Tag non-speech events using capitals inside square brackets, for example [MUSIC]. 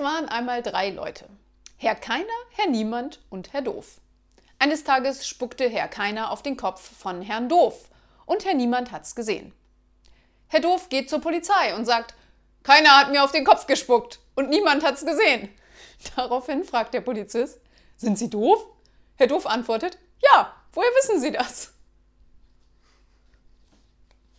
Es waren einmal drei Leute. Herr Keiner, Herr Niemand und Herr Doof. Eines Tages spuckte Herr Keiner auf den Kopf von Herrn Doof und Herr Niemand hat's gesehen. Herr Doof geht zur Polizei und sagt, keiner hat mir auf den Kopf gespuckt und niemand hat's gesehen. [LAUGHS] Daraufhin fragt der Polizist, sind Sie doof? Herr Doof antwortet, ja, woher wissen Sie das?